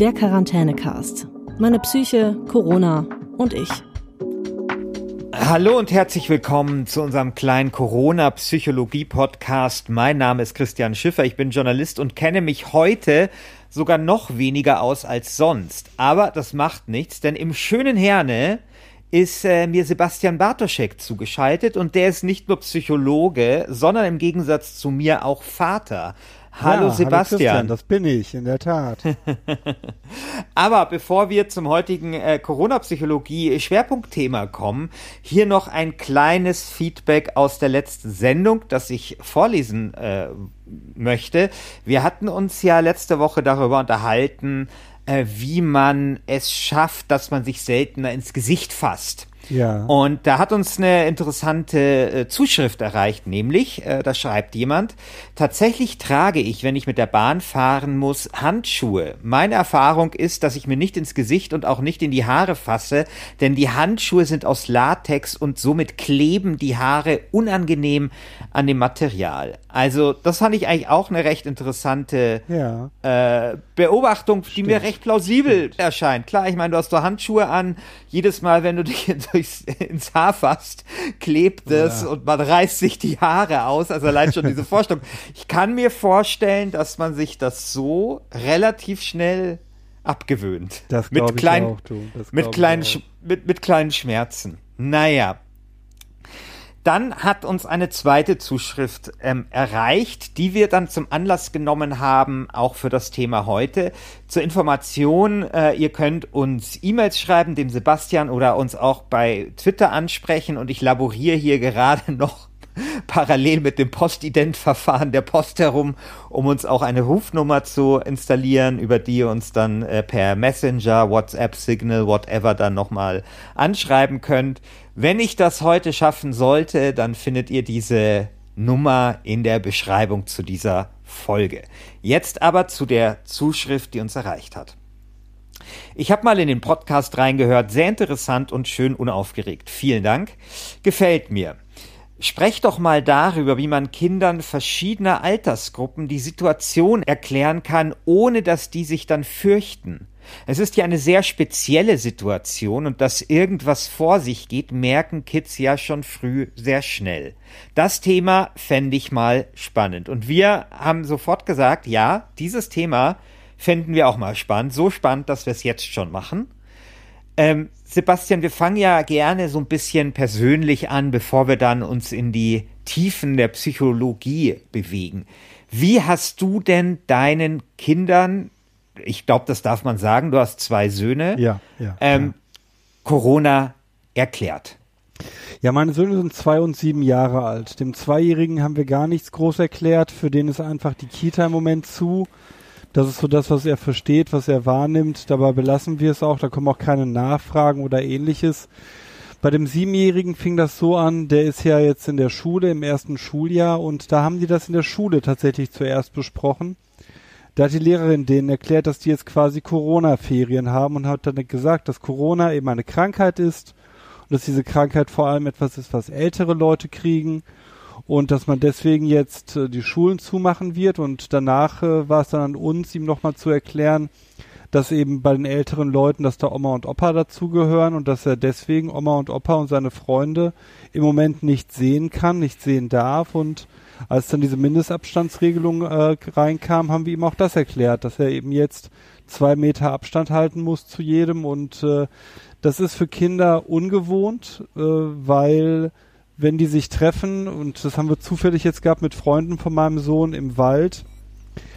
Der Quarantänecast. Meine Psyche, Corona und ich. Hallo und herzlich willkommen zu unserem kleinen Corona-Psychologie-Podcast. Mein Name ist Christian Schiffer, ich bin Journalist und kenne mich heute sogar noch weniger aus als sonst. Aber das macht nichts, denn im schönen Herne ist äh, mir Sebastian Bartoschek zugeschaltet und der ist nicht nur Psychologe, sondern im Gegensatz zu mir auch Vater. Hallo ja, Sebastian. Hallo das bin ich, in der Tat. Aber bevor wir zum heutigen äh, Corona-Psychologie-Schwerpunktthema kommen, hier noch ein kleines Feedback aus der letzten Sendung, das ich vorlesen äh, möchte. Wir hatten uns ja letzte Woche darüber unterhalten, äh, wie man es schafft, dass man sich seltener ins Gesicht fasst. Ja. Und da hat uns eine interessante äh, Zuschrift erreicht, nämlich, äh, da schreibt jemand, tatsächlich trage ich, wenn ich mit der Bahn fahren muss, Handschuhe. Meine Erfahrung ist, dass ich mir nicht ins Gesicht und auch nicht in die Haare fasse, denn die Handschuhe sind aus Latex und somit kleben die Haare unangenehm an dem Material. Also das fand ich eigentlich auch eine recht interessante ja. äh, Beobachtung, die Stimmt. mir recht plausibel Stimmt. erscheint. Klar, ich meine, du hast so Handschuhe an, jedes Mal, wenn du dich durchs, ins Haar fasst, klebt es ja. und man reißt sich die Haare aus. Also allein schon diese Vorstellung. Ich kann mir vorstellen, dass man sich das so relativ schnell abgewöhnt. Das mit kleinen, auch, du. Das mit kleinen, mit, mit kleinen Schmerzen. Naja, dann hat uns eine zweite Zuschrift ähm, erreicht, die wir dann zum Anlass genommen haben, auch für das Thema heute. Zur Information, äh, ihr könnt uns E-Mails schreiben, dem Sebastian oder uns auch bei Twitter ansprechen und ich laboriere hier gerade noch parallel mit dem Postident-Verfahren der Post herum, um uns auch eine Rufnummer zu installieren, über die ihr uns dann äh, per Messenger, WhatsApp, Signal, whatever dann nochmal anschreiben könnt. Wenn ich das heute schaffen sollte, dann findet ihr diese Nummer in der Beschreibung zu dieser Folge. Jetzt aber zu der Zuschrift, die uns erreicht hat. Ich habe mal in den Podcast reingehört, sehr interessant und schön unaufgeregt. Vielen Dank. Gefällt mir. Sprecht doch mal darüber, wie man Kindern verschiedener Altersgruppen die Situation erklären kann, ohne dass die sich dann fürchten. Es ist ja eine sehr spezielle Situation und dass irgendwas vor sich geht, merken Kids ja schon früh sehr schnell. Das Thema fände ich mal spannend. Und wir haben sofort gesagt, ja, dieses Thema fänden wir auch mal spannend. So spannend, dass wir es jetzt schon machen. Ähm, Sebastian, wir fangen ja gerne so ein bisschen persönlich an, bevor wir dann uns in die Tiefen der Psychologie bewegen. Wie hast du denn deinen Kindern, ich glaube, das darf man sagen, du hast zwei Söhne, ja, ja, ähm, ja. Corona erklärt? Ja, meine Söhne sind zwei und sieben Jahre alt. Dem Zweijährigen haben wir gar nichts groß erklärt. Für den ist einfach die Kita im Moment zu. Das ist so das, was er versteht, was er wahrnimmt. Dabei belassen wir es auch. Da kommen auch keine Nachfragen oder ähnliches. Bei dem Siebenjährigen fing das so an, der ist ja jetzt in der Schule, im ersten Schuljahr und da haben die das in der Schule tatsächlich zuerst besprochen. Da hat die Lehrerin denen erklärt, dass die jetzt quasi Corona-Ferien haben und hat dann gesagt, dass Corona eben eine Krankheit ist und dass diese Krankheit vor allem etwas ist, was ältere Leute kriegen und dass man deswegen jetzt äh, die Schulen zumachen wird. Und danach äh, war es dann an uns, ihm nochmal zu erklären, dass eben bei den älteren Leuten, dass da Oma und Opa dazugehören und dass er deswegen Oma und Opa und seine Freunde im Moment nicht sehen kann, nicht sehen darf. Und als dann diese Mindestabstandsregelung äh, reinkam, haben wir ihm auch das erklärt, dass er eben jetzt zwei Meter Abstand halten muss zu jedem. Und äh, das ist für Kinder ungewohnt, äh, weil wenn die sich treffen, und das haben wir zufällig jetzt gehabt mit Freunden von meinem Sohn im Wald,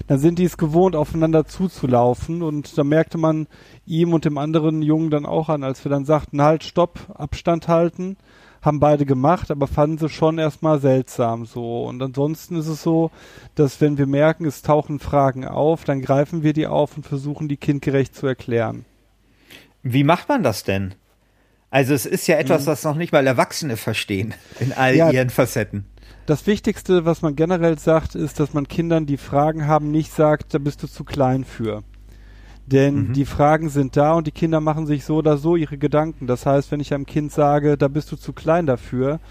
dann sind die es gewohnt, aufeinander zuzulaufen. Und da merkte man ihm und dem anderen Jungen dann auch an, als wir dann sagten, halt, stopp, Abstand halten, haben beide gemacht, aber fanden sie schon erstmal seltsam so. Und ansonsten ist es so, dass wenn wir merken, es tauchen Fragen auf, dann greifen wir die auf und versuchen, die kindgerecht zu erklären. Wie macht man das denn? Also es ist ja etwas, mhm. was noch nicht mal Erwachsene verstehen in all ja, ihren Facetten. Das Wichtigste, was man generell sagt, ist, dass man Kindern, die Fragen haben, nicht sagt, da bist du zu klein für. Denn mhm. die Fragen sind da und die Kinder machen sich so oder so ihre Gedanken. Das heißt, wenn ich einem Kind sage, da bist du zu klein dafür,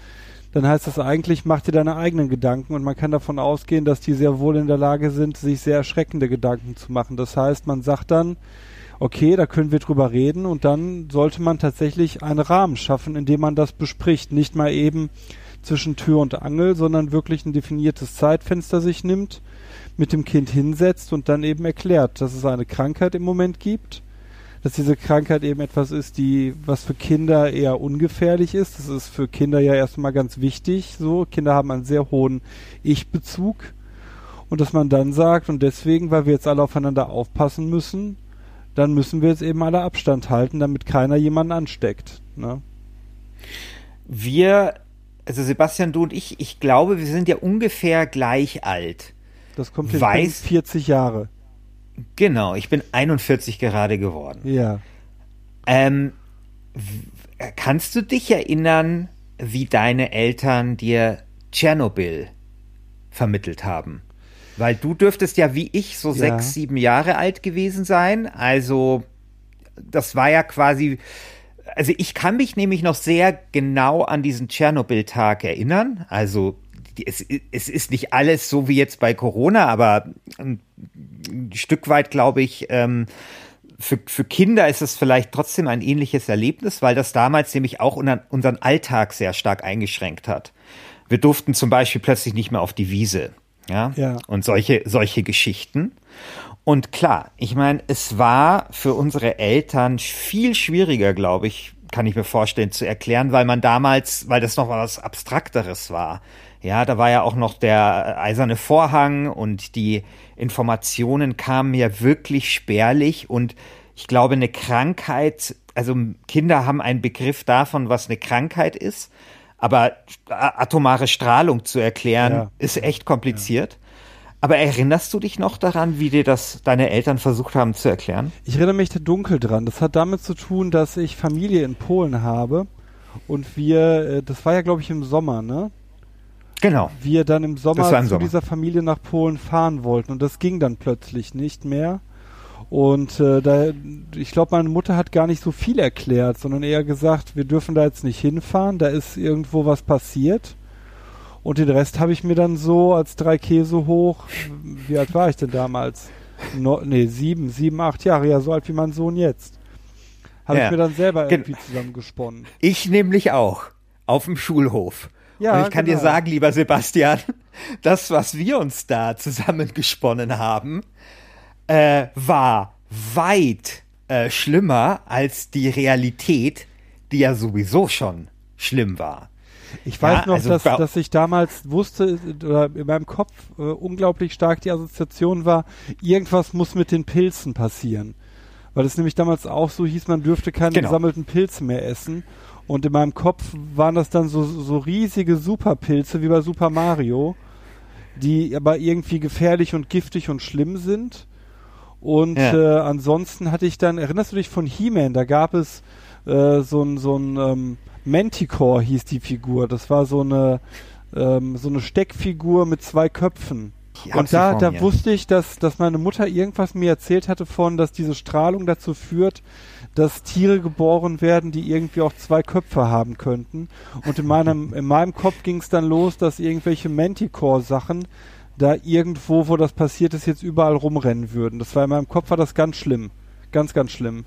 dann heißt das eigentlich, mach dir deine eigenen Gedanken und man kann davon ausgehen, dass die sehr wohl in der Lage sind, sich sehr erschreckende Gedanken zu machen. Das heißt, man sagt dann, okay, da können wir drüber reden und dann sollte man tatsächlich einen Rahmen schaffen, in dem man das bespricht. Nicht mal eben zwischen Tür und Angel, sondern wirklich ein definiertes Zeitfenster sich nimmt, mit dem Kind hinsetzt und dann eben erklärt, dass es eine Krankheit im Moment gibt, dass diese Krankheit eben etwas ist, die, was für Kinder eher ungefährlich ist. Das ist für Kinder ja erstmal ganz wichtig, so. Kinder haben einen sehr hohen Ich-Bezug. Und dass man dann sagt, und deswegen, weil wir jetzt alle aufeinander aufpassen müssen, dann müssen wir jetzt eben alle Abstand halten, damit keiner jemanden ansteckt. Ne? Wir, also Sebastian, du und ich, ich glaube, wir sind ja ungefähr gleich alt. Das kommt jetzt Weiß, 40 Jahre. Genau, ich bin 41 gerade geworden. Ja. Ähm, kannst du dich erinnern, wie deine Eltern dir Tschernobyl vermittelt haben? Weil du dürftest ja wie ich so ja. sechs, sieben Jahre alt gewesen sein. Also das war ja quasi. Also ich kann mich nämlich noch sehr genau an diesen Tschernobyl-Tag erinnern. Also es, es ist nicht alles so wie jetzt bei Corona, aber ein, Stück weit glaube ich. Ähm, für, für Kinder ist es vielleicht trotzdem ein ähnliches Erlebnis, weil das damals nämlich auch unseren Alltag sehr stark eingeschränkt hat. Wir durften zum Beispiel plötzlich nicht mehr auf die Wiese ja, ja. und solche, solche Geschichten. Und klar, ich meine, es war für unsere Eltern viel schwieriger, glaube ich, kann ich mir vorstellen, zu erklären, weil man damals, weil das noch was Abstrakteres war. Ja, da war ja auch noch der eiserne Vorhang und die Informationen kamen ja wirklich spärlich und ich glaube, eine Krankheit, also Kinder haben einen Begriff davon, was eine Krankheit ist, aber atomare Strahlung zu erklären, ja. ist echt kompliziert. Ja. Aber erinnerst du dich noch daran, wie dir das deine Eltern versucht haben zu erklären? Ich erinnere mich da dunkel dran. Das hat damit zu tun, dass ich Familie in Polen habe und wir, äh, das war ja glaube ich im Sommer, ne? Genau. Wir dann im Sommer im zu Sommer. dieser Familie nach Polen fahren wollten und das ging dann plötzlich nicht mehr. Und äh, da, ich glaube, meine Mutter hat gar nicht so viel erklärt, sondern eher gesagt, wir dürfen da jetzt nicht hinfahren, da ist irgendwo was passiert. Und den Rest habe ich mir dann so als drei Käse hoch, wie alt war ich denn damals? No, nee, sieben, sieben, acht Jahre, ja, so alt wie mein Sohn jetzt. Habe ja. ich mir dann selber irgendwie zusammengesponnen. Ich nämlich auch. Auf dem Schulhof. Ja, Und ich kann genau. dir sagen, lieber Sebastian, das, was wir uns da zusammengesponnen haben, äh, war weit äh, schlimmer als die Realität, die ja sowieso schon schlimm war. Ich weiß ja, noch, also dass, dass ich damals wusste, oder in meinem Kopf äh, unglaublich stark die Assoziation war, irgendwas muss mit den Pilzen passieren. Weil es nämlich damals auch so hieß, man dürfte keine genau. gesammelten Pilze mehr essen. Und in meinem Kopf waren das dann so, so riesige Superpilze wie bei Super Mario, die aber irgendwie gefährlich und giftig und schlimm sind. Und ja. äh, ansonsten hatte ich dann, erinnerst du dich von He-Man? Da gab es äh, so ein, so ein ähm, Manticore hieß die Figur. Das war so eine, ähm, so eine Steckfigur mit zwei Köpfen. Und da, da wusste ich, dass, dass meine Mutter irgendwas mir erzählt hatte von, dass diese Strahlung dazu führt, dass Tiere geboren werden, die irgendwie auch zwei Köpfe haben könnten. Und in meinem, in meinem Kopf ging es dann los, dass irgendwelche Manticore-Sachen da irgendwo, wo das passiert ist, jetzt überall rumrennen würden. Das war in meinem Kopf war das ganz schlimm. Ganz, ganz schlimm.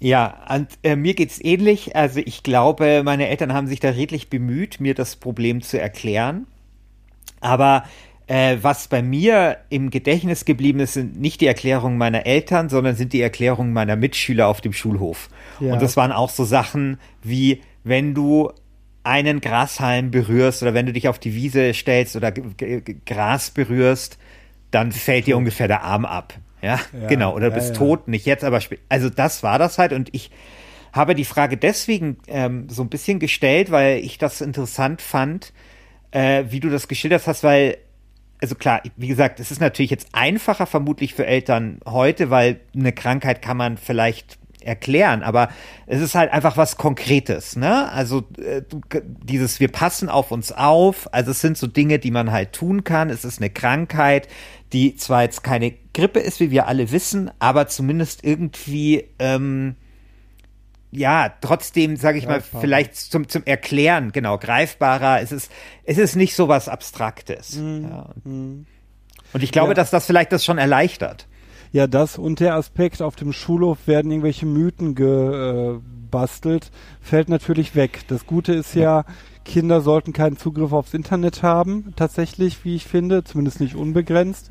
Ja, und äh, mir geht's ähnlich. Also ich glaube, meine Eltern haben sich da redlich bemüht, mir das Problem zu erklären. Aber äh, was bei mir im Gedächtnis geblieben ist, sind nicht die Erklärungen meiner Eltern, sondern sind die Erklärungen meiner Mitschüler auf dem Schulhof. Ja. Und das waren auch so Sachen wie, wenn du einen Grashalm berührst oder wenn du dich auf die Wiese stellst oder Gras berührst, dann fällt dir ungefähr der Arm ab. Ja, ja genau. Oder du bist ja, tot, nicht jetzt, aber spät. Also das war das halt und ich habe die Frage deswegen ähm, so ein bisschen gestellt, weil ich das interessant fand, äh, wie du das geschildert hast, weil also klar, wie gesagt, es ist natürlich jetzt einfacher vermutlich für Eltern heute, weil eine Krankheit kann man vielleicht erklären, aber es ist halt einfach was Konkretes, ne? Also äh, dieses, wir passen auf uns auf, also es sind so Dinge, die man halt tun kann. Es ist eine Krankheit, die zwar jetzt keine Grippe ist, wie wir alle wissen, aber zumindest irgendwie ähm, ja, trotzdem, sage ich mal, vielleicht zum, zum Erklären, genau, greifbarer. Es ist, es ist nicht so was Abstraktes. Mhm. Ja. Und ich glaube, ja. dass das vielleicht das schon erleichtert. Ja, das und der Aspekt, auf dem Schulhof werden irgendwelche Mythen gebastelt, fällt natürlich weg. Das Gute ist ja, Kinder sollten keinen Zugriff aufs Internet haben, tatsächlich, wie ich finde, zumindest nicht unbegrenzt.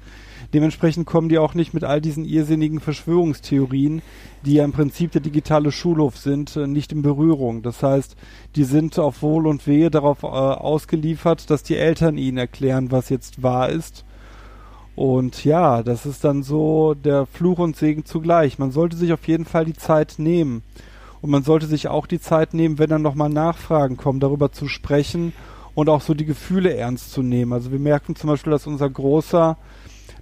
Dementsprechend kommen die auch nicht mit all diesen irrsinnigen Verschwörungstheorien, die ja im Prinzip der digitale Schulhof sind, äh, nicht in Berührung. Das heißt, die sind auf Wohl und Wehe darauf äh, ausgeliefert, dass die Eltern ihnen erklären, was jetzt wahr ist. Und ja, das ist dann so der Fluch und Segen zugleich. Man sollte sich auf jeden Fall die Zeit nehmen. Und man sollte sich auch die Zeit nehmen, wenn dann nochmal Nachfragen kommen, darüber zu sprechen und auch so die Gefühle ernst zu nehmen. Also wir merken zum Beispiel, dass unser Großer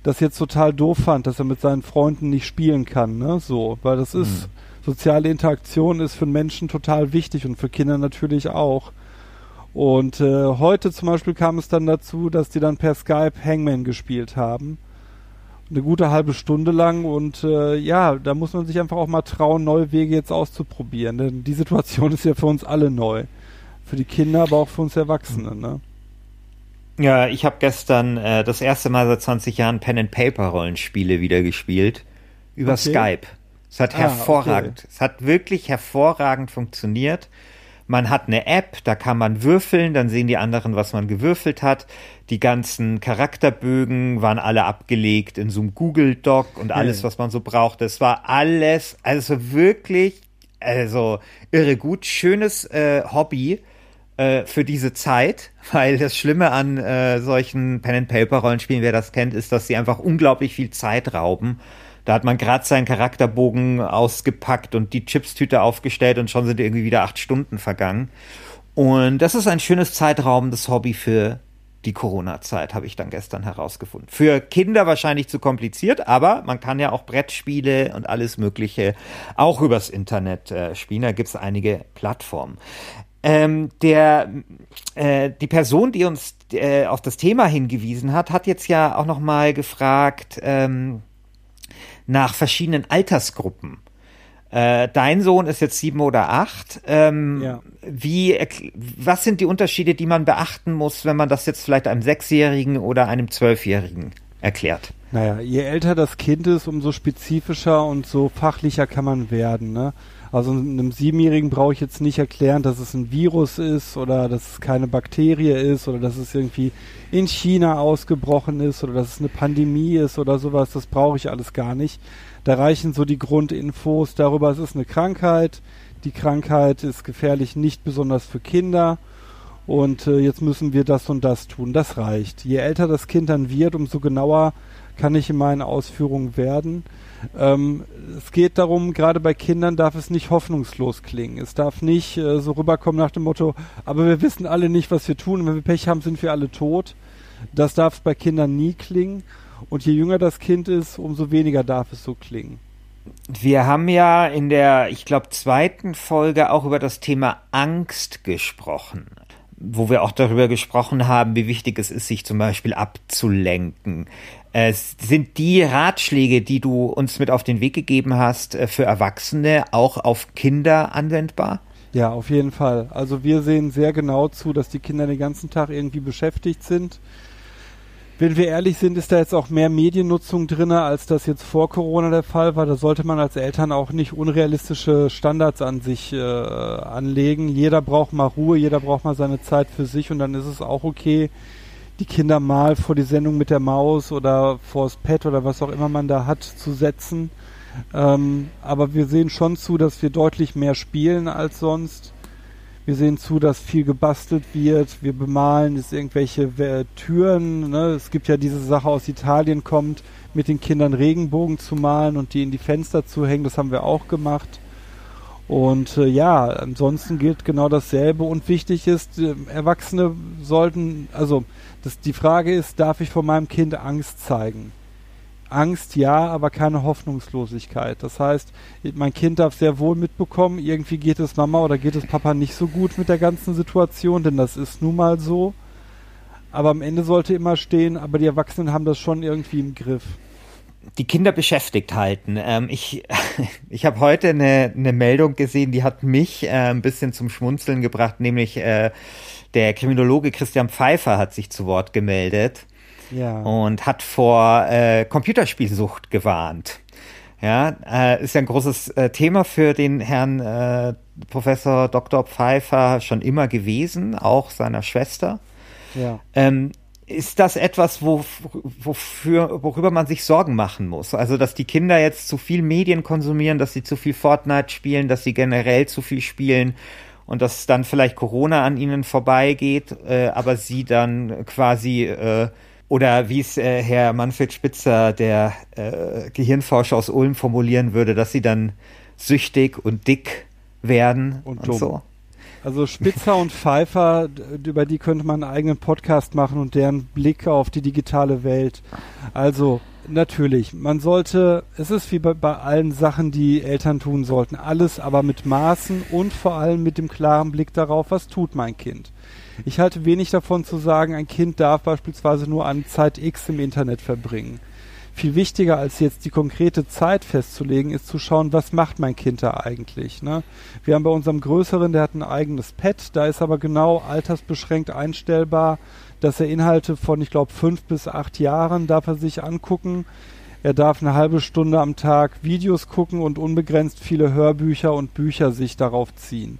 das jetzt total doof fand, dass er mit seinen Freunden nicht spielen kann, ne? So, weil das ist, mhm. soziale Interaktion ist für Menschen total wichtig und für Kinder natürlich auch. Und äh, heute zum Beispiel kam es dann dazu, dass die dann per Skype Hangman gespielt haben. Eine gute halbe Stunde lang und äh, ja, da muss man sich einfach auch mal trauen, neue Wege jetzt auszuprobieren. Denn die Situation ist ja für uns alle neu. Für die Kinder, aber auch für uns Erwachsene, ne? Ja, ich habe gestern äh, das erste Mal seit 20 Jahren Pen and Paper Rollenspiele wieder gespielt über okay. Skype. Es hat ah, hervorragend, okay. es hat wirklich hervorragend funktioniert. Man hat eine App, da kann man würfeln, dann sehen die anderen, was man gewürfelt hat. Die ganzen Charakterbögen waren alle abgelegt in so einem Google Doc und alles, was man so brauchte. Es war alles, also wirklich, also irre gut, schönes äh, Hobby äh, für diese Zeit, weil das Schlimme an äh, solchen Pen-and-Paper-Rollenspielen, wer das kennt, ist, dass sie einfach unglaublich viel Zeit rauben. Da hat man gerade seinen Charakterbogen ausgepackt und die Chipstüte aufgestellt und schon sind irgendwie wieder acht Stunden vergangen. Und das ist ein schönes zeitraubendes Hobby für die Corona-Zeit, habe ich dann gestern herausgefunden. Für Kinder wahrscheinlich zu kompliziert, aber man kann ja auch Brettspiele und alles Mögliche auch übers Internet äh, spielen. Da gibt es einige Plattformen. Ähm, der, äh, die Person, die uns äh, auf das Thema hingewiesen hat, hat jetzt ja auch noch mal gefragt ähm, nach verschiedenen Altersgruppen. Äh, dein Sohn ist jetzt sieben oder acht. Ähm, ja. Wie, was sind die Unterschiede, die man beachten muss, wenn man das jetzt vielleicht einem Sechsjährigen oder einem Zwölfjährigen erklärt? Naja, je älter das Kind ist, umso spezifischer und so fachlicher kann man werden. Ne? Also einem Siebenjährigen brauche ich jetzt nicht erklären, dass es ein Virus ist oder dass es keine Bakterie ist oder dass es irgendwie in China ausgebrochen ist oder dass es eine Pandemie ist oder sowas. Das brauche ich alles gar nicht. Da reichen so die Grundinfos darüber, es ist eine Krankheit. Die Krankheit ist gefährlich nicht besonders für Kinder. Und äh, jetzt müssen wir das und das tun. Das reicht. Je älter das Kind dann wird, umso genauer kann ich in meinen Ausführungen werden. Ähm, es geht darum, gerade bei Kindern darf es nicht hoffnungslos klingen. Es darf nicht äh, so rüberkommen nach dem Motto, aber wir wissen alle nicht, was wir tun. Wenn wir Pech haben, sind wir alle tot. Das darf es bei Kindern nie klingen. Und je jünger das Kind ist, umso weniger darf es so klingen. Wir haben ja in der, ich glaube, zweiten Folge auch über das Thema Angst gesprochen wo wir auch darüber gesprochen haben, wie wichtig es ist, sich zum Beispiel abzulenken. Äh, sind die Ratschläge, die du uns mit auf den Weg gegeben hast, äh, für Erwachsene auch auf Kinder anwendbar? Ja, auf jeden Fall. Also wir sehen sehr genau zu, dass die Kinder den ganzen Tag irgendwie beschäftigt sind. Wenn wir ehrlich sind, ist da jetzt auch mehr Mediennutzung drin, als das jetzt vor Corona der Fall war. Da sollte man als Eltern auch nicht unrealistische Standards an sich äh, anlegen. Jeder braucht mal Ruhe, jeder braucht mal seine Zeit für sich und dann ist es auch okay, die Kinder mal vor die Sendung mit der Maus oder vors Pad oder was auch immer man da hat zu setzen. Ähm, aber wir sehen schon zu, dass wir deutlich mehr spielen als sonst. Wir sehen zu, dass viel gebastelt wird. Wir bemalen jetzt irgendwelche äh, Türen. Ne? Es gibt ja diese Sache aus Italien kommt, mit den Kindern Regenbogen zu malen und die in die Fenster zu hängen. Das haben wir auch gemacht. Und äh, ja, ansonsten gilt genau dasselbe. Und wichtig ist, äh, Erwachsene sollten, also das, die Frage ist, darf ich vor meinem Kind Angst zeigen? Angst ja, aber keine Hoffnungslosigkeit. Das heißt, mein Kind darf sehr wohl mitbekommen, irgendwie geht es Mama oder geht es Papa nicht so gut mit der ganzen Situation, denn das ist nun mal so. Aber am Ende sollte immer stehen, aber die Erwachsenen haben das schon irgendwie im Griff. Die Kinder beschäftigt halten. Ähm, ich ich habe heute eine, eine Meldung gesehen, die hat mich äh, ein bisschen zum Schmunzeln gebracht, nämlich äh, der Kriminologe Christian Pfeiffer hat sich zu Wort gemeldet ja. und hat vor äh, Computerspielsucht gewarnt. Ja, äh, ist ja ein großes äh, Thema für den Herrn äh, Professor Dr. Pfeiffer schon immer gewesen, auch seiner Schwester. Ja. Ähm, ist das etwas, wo, wofür, worüber man sich Sorgen machen muss? Also, dass die Kinder jetzt zu viel Medien konsumieren, dass sie zu viel Fortnite spielen, dass sie generell zu viel spielen und dass dann vielleicht Corona an ihnen vorbeigeht, äh, aber sie dann quasi äh, oder wie es äh, Herr Manfred Spitzer, der äh, Gehirnforscher aus Ulm, formulieren würde, dass sie dann süchtig und dick werden und, und so. Also Spitzer und Pfeiffer, über die könnte man einen eigenen Podcast machen und deren Blick auf die digitale Welt. Also natürlich, man sollte, es ist wie bei, bei allen Sachen, die Eltern tun sollten, alles aber mit Maßen und vor allem mit dem klaren Blick darauf, was tut mein Kind. Ich halte wenig davon zu sagen, ein Kind darf beispielsweise nur an Zeit X im Internet verbringen viel wichtiger als jetzt die konkrete Zeit festzulegen, ist zu schauen, was macht mein Kind da eigentlich. Ne? Wir haben bei unserem Größeren, der hat ein eigenes Pad, da ist aber genau altersbeschränkt einstellbar, dass er Inhalte von, ich glaube, fünf bis acht Jahren darf er sich angucken. Er darf eine halbe Stunde am Tag Videos gucken und unbegrenzt viele Hörbücher und Bücher sich darauf ziehen.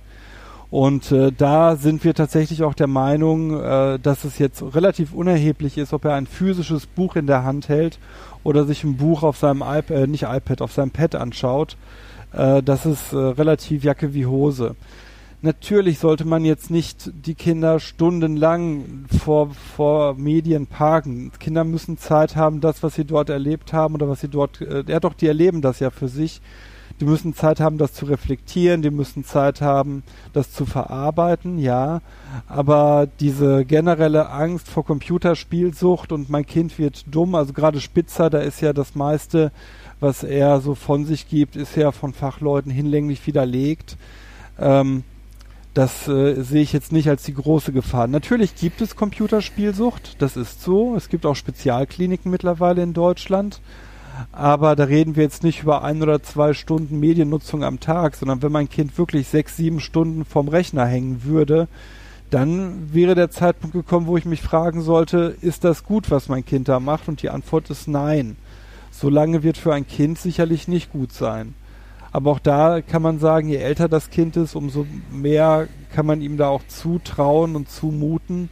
Und äh, da sind wir tatsächlich auch der Meinung, äh, dass es jetzt relativ unerheblich ist, ob er ein physisches Buch in der Hand hält oder sich ein Buch auf seinem iPad, äh, nicht iPad, auf seinem Pad anschaut. Äh, das ist äh, relativ Jacke wie Hose. Natürlich sollte man jetzt nicht die Kinder stundenlang vor, vor Medien parken. Kinder müssen Zeit haben, das, was sie dort erlebt haben oder was sie dort, äh, ja doch, die erleben das ja für sich die müssen Zeit haben, das zu reflektieren, die müssen Zeit haben, das zu verarbeiten, ja. Aber diese generelle Angst vor Computerspielsucht und mein Kind wird dumm, also gerade Spitzer, da ist ja das meiste, was er so von sich gibt, ist ja von Fachleuten hinlänglich widerlegt. Ähm, das äh, sehe ich jetzt nicht als die große Gefahr. Natürlich gibt es Computerspielsucht, das ist so. Es gibt auch Spezialkliniken mittlerweile in Deutschland aber da reden wir jetzt nicht über ein oder zwei Stunden Mediennutzung am Tag, sondern wenn mein Kind wirklich sechs, sieben Stunden vorm Rechner hängen würde, dann wäre der Zeitpunkt gekommen, wo ich mich fragen sollte, ist das gut, was mein Kind da macht? Und die Antwort ist nein. Solange wird für ein Kind sicherlich nicht gut sein. Aber auch da kann man sagen, je älter das Kind ist, umso mehr kann man ihm da auch zutrauen und zumuten,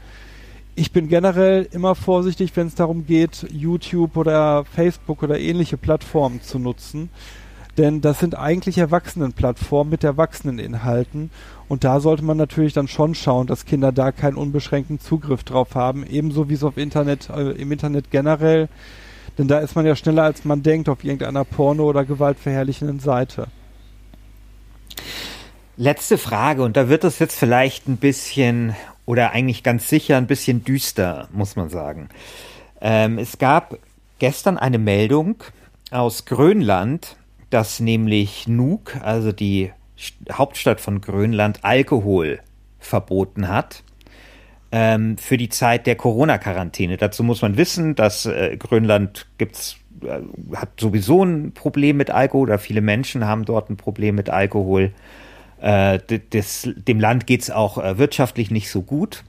ich bin generell immer vorsichtig, wenn es darum geht, YouTube oder Facebook oder ähnliche Plattformen zu nutzen. Denn das sind eigentlich Erwachsenenplattformen mit Erwachseneninhalten. Und da sollte man natürlich dann schon schauen, dass Kinder da keinen unbeschränkten Zugriff drauf haben. Ebenso wie es auf Internet, äh, im Internet generell. Denn da ist man ja schneller als man denkt auf irgendeiner Porno- oder gewaltverherrlichenden Seite. Letzte Frage, und da wird es jetzt vielleicht ein bisschen oder eigentlich ganz sicher ein bisschen düster, muss man sagen. Ähm, es gab gestern eine Meldung aus Grönland, dass nämlich Nuuk, also die Hauptstadt von Grönland, Alkohol verboten hat ähm, für die Zeit der Corona-Quarantäne. Dazu muss man wissen, dass äh, Grönland gibt's, äh, hat sowieso ein Problem mit Alkohol oder viele Menschen haben dort ein Problem mit Alkohol. Äh, des, dem Land geht es auch äh, wirtschaftlich nicht so gut.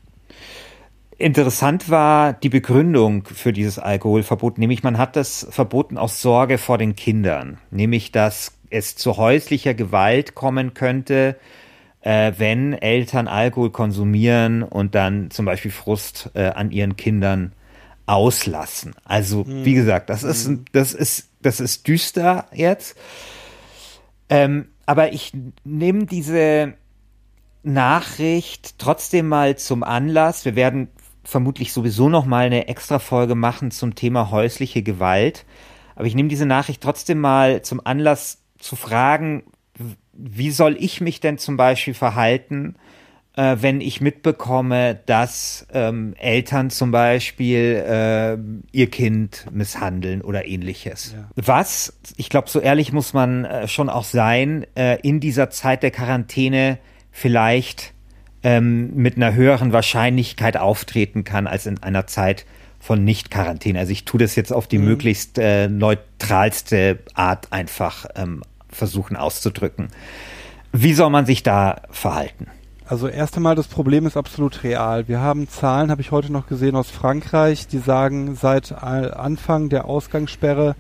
Interessant war die Begründung für dieses Alkoholverbot, nämlich man hat das verboten aus Sorge vor den Kindern, nämlich dass es zu häuslicher Gewalt kommen könnte, äh, wenn Eltern Alkohol konsumieren und dann zum Beispiel Frust äh, an ihren Kindern auslassen. Also mhm. wie gesagt, das ist das ist das ist düster jetzt. Ähm, aber ich nehme diese Nachricht trotzdem mal zum Anlass. Wir werden vermutlich sowieso noch mal eine extra Folge machen zum Thema häusliche Gewalt. Aber ich nehme diese Nachricht trotzdem mal zum Anlass zu fragen, wie soll ich mich denn zum Beispiel verhalten, äh, wenn ich mitbekomme, dass ähm, Eltern zum Beispiel äh, ihr Kind misshandeln oder ähnliches. Ja. Was, ich glaube, so ehrlich muss man äh, schon auch sein, äh, in dieser Zeit der Quarantäne vielleicht ähm, mit einer höheren Wahrscheinlichkeit auftreten kann als in einer Zeit von Nicht-Quarantäne. Also ich tue das jetzt auf die mhm. möglichst äh, neutralste Art einfach ähm, versuchen auszudrücken. Wie soll man sich da verhalten? Also erst einmal, das Problem ist absolut real. Wir haben Zahlen, habe ich heute noch gesehen, aus Frankreich, die sagen, seit Anfang der Ausgangssperre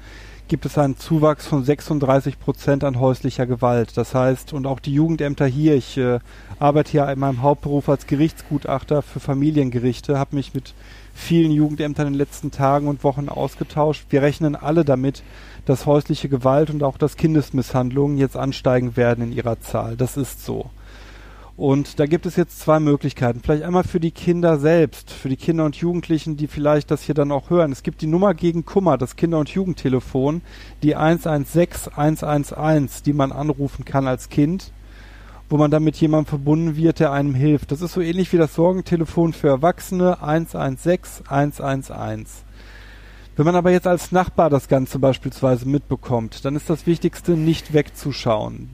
gibt es einen Zuwachs von 36 Prozent an häuslicher Gewalt. Das heißt, und auch die Jugendämter hier, ich äh, arbeite hier in meinem Hauptberuf als Gerichtsgutachter für Familiengerichte, habe mich mit vielen Jugendämtern in den letzten Tagen und Wochen ausgetauscht. Wir rechnen alle damit, dass häusliche Gewalt und auch das Kindesmisshandlungen jetzt ansteigen werden in ihrer Zahl. Das ist so. Und da gibt es jetzt zwei Möglichkeiten. Vielleicht einmal für die Kinder selbst, für die Kinder und Jugendlichen, die vielleicht das hier dann auch hören. Es gibt die Nummer gegen Kummer, das Kinder- und Jugendtelefon, die 116 111, die man anrufen kann als Kind, wo man dann mit jemandem verbunden wird, der einem hilft. Das ist so ähnlich wie das Sorgentelefon für Erwachsene 116 111. Wenn man aber jetzt als Nachbar das Ganze beispielsweise mitbekommt, dann ist das Wichtigste, nicht wegzuschauen.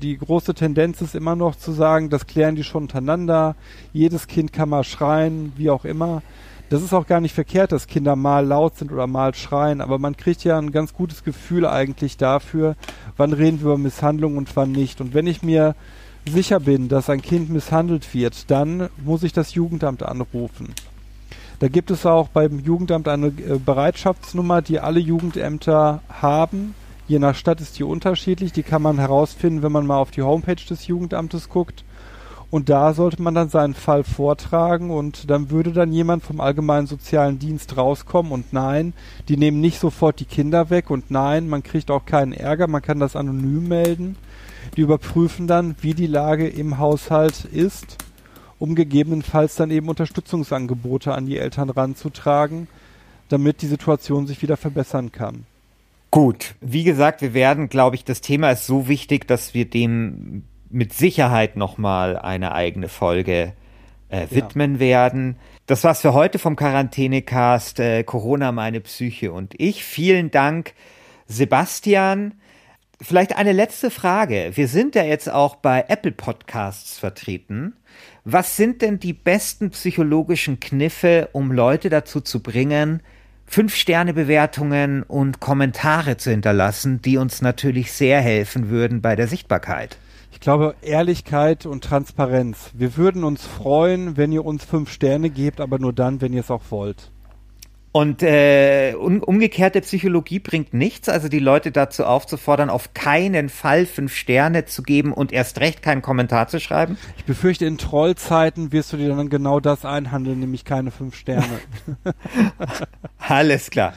Die große Tendenz ist immer noch zu sagen, das klären die schon untereinander, jedes Kind kann mal schreien, wie auch immer. Das ist auch gar nicht verkehrt, dass Kinder mal laut sind oder mal schreien, aber man kriegt ja ein ganz gutes Gefühl eigentlich dafür, wann reden wir über Misshandlung und wann nicht. Und wenn ich mir sicher bin, dass ein Kind misshandelt wird, dann muss ich das Jugendamt anrufen. Da gibt es auch beim Jugendamt eine äh, Bereitschaftsnummer, die alle Jugendämter haben. Je nach Stadt ist die unterschiedlich. Die kann man herausfinden, wenn man mal auf die Homepage des Jugendamtes guckt. Und da sollte man dann seinen Fall vortragen und dann würde dann jemand vom Allgemeinen Sozialen Dienst rauskommen und nein, die nehmen nicht sofort die Kinder weg und nein, man kriegt auch keinen Ärger, man kann das anonym melden. Die überprüfen dann, wie die Lage im Haushalt ist um gegebenenfalls dann eben Unterstützungsangebote an die Eltern ranzutragen, damit die Situation sich wieder verbessern kann. Gut, wie gesagt, wir werden, glaube ich, das Thema ist so wichtig, dass wir dem mit Sicherheit nochmal eine eigene Folge äh, widmen ja. werden. Das war's für heute vom Quarantänecast äh, Corona meine Psyche und ich. Vielen Dank, Sebastian. Vielleicht eine letzte Frage. Wir sind ja jetzt auch bei Apple Podcasts vertreten. Was sind denn die besten psychologischen Kniffe, um Leute dazu zu bringen, Fünf-Sterne-Bewertungen und Kommentare zu hinterlassen, die uns natürlich sehr helfen würden bei der Sichtbarkeit? Ich glaube, Ehrlichkeit und Transparenz. Wir würden uns freuen, wenn ihr uns fünf Sterne gebt, aber nur dann, wenn ihr es auch wollt. Und äh, um, umgekehrte Psychologie bringt nichts, also die Leute dazu aufzufordern, auf keinen Fall fünf Sterne zu geben und erst recht keinen Kommentar zu schreiben. Ich befürchte, in Trollzeiten wirst du dir dann genau das einhandeln, nämlich keine fünf Sterne. Alles klar.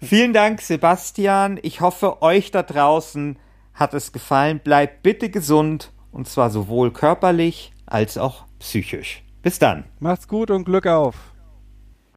Vielen Dank, Sebastian. Ich hoffe, euch da draußen hat es gefallen. Bleibt bitte gesund und zwar sowohl körperlich als auch psychisch. Bis dann. Macht's gut und Glück auf.